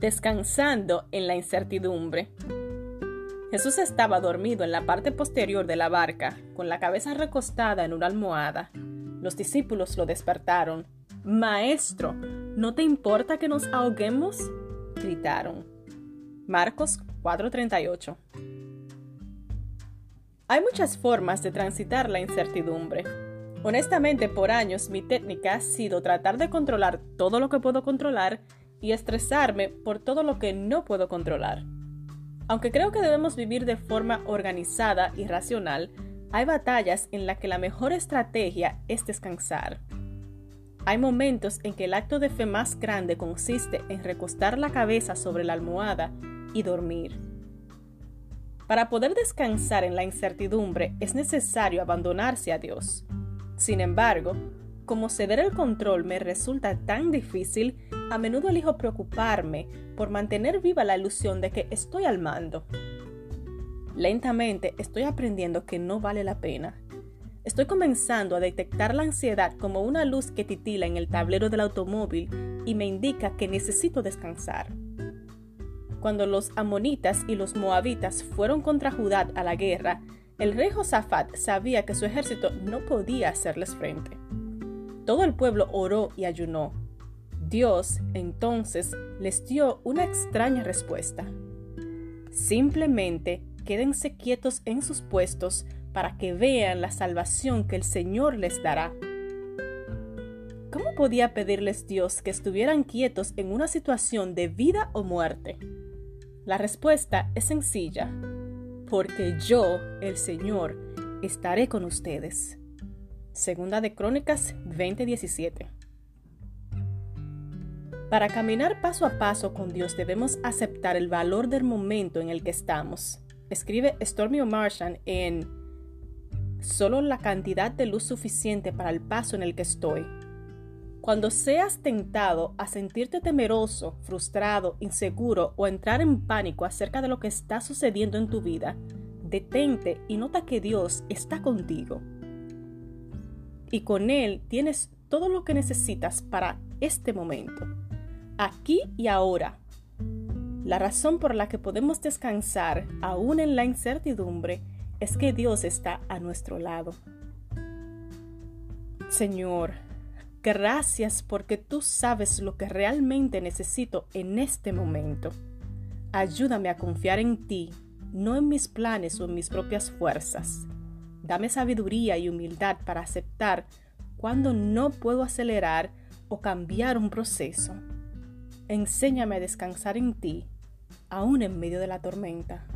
descansando en la incertidumbre. Jesús estaba dormido en la parte posterior de la barca, con la cabeza recostada en una almohada. Los discípulos lo despertaron. Maestro, ¿no te importa que nos ahoguemos? gritaron. Marcos 4:38 Hay muchas formas de transitar la incertidumbre. Honestamente, por años mi técnica ha sido tratar de controlar todo lo que puedo controlar y estresarme por todo lo que no puedo controlar. Aunque creo que debemos vivir de forma organizada y racional, hay batallas en las que la mejor estrategia es descansar. Hay momentos en que el acto de fe más grande consiste en recostar la cabeza sobre la almohada y dormir. Para poder descansar en la incertidumbre es necesario abandonarse a Dios. Sin embargo, como ceder el control me resulta tan difícil, a menudo elijo preocuparme por mantener viva la ilusión de que estoy al mando. Lentamente estoy aprendiendo que no vale la pena. Estoy comenzando a detectar la ansiedad como una luz que titila en el tablero del automóvil y me indica que necesito descansar. Cuando los amonitas y los moabitas fueron contra Judá a la guerra, el rey Josafat sabía que su ejército no podía hacerles frente. Todo el pueblo oró y ayunó. Dios entonces les dio una extraña respuesta. Simplemente quédense quietos en sus puestos para que vean la salvación que el Señor les dará. ¿Cómo podía pedirles Dios que estuvieran quietos en una situación de vida o muerte? La respuesta es sencilla, porque yo, el Señor, estaré con ustedes. Segunda de Crónicas 20:17. Para caminar paso a paso con Dios debemos aceptar el valor del momento en el que estamos. Escribe Stormy O'Martian en Solo la cantidad de luz suficiente para el paso en el que estoy. Cuando seas tentado a sentirte temeroso, frustrado, inseguro o entrar en pánico acerca de lo que está sucediendo en tu vida, detente y nota que Dios está contigo y con Él tienes todo lo que necesitas para este momento, aquí y ahora. La razón por la que podemos descansar aún en la incertidumbre es que Dios está a nuestro lado. Señor, gracias porque tú sabes lo que realmente necesito en este momento. Ayúdame a confiar en ti, no en mis planes o en mis propias fuerzas. Dame sabiduría y humildad para aceptar cuando no puedo acelerar o cambiar un proceso. Enséñame a descansar en ti, aún en medio de la tormenta.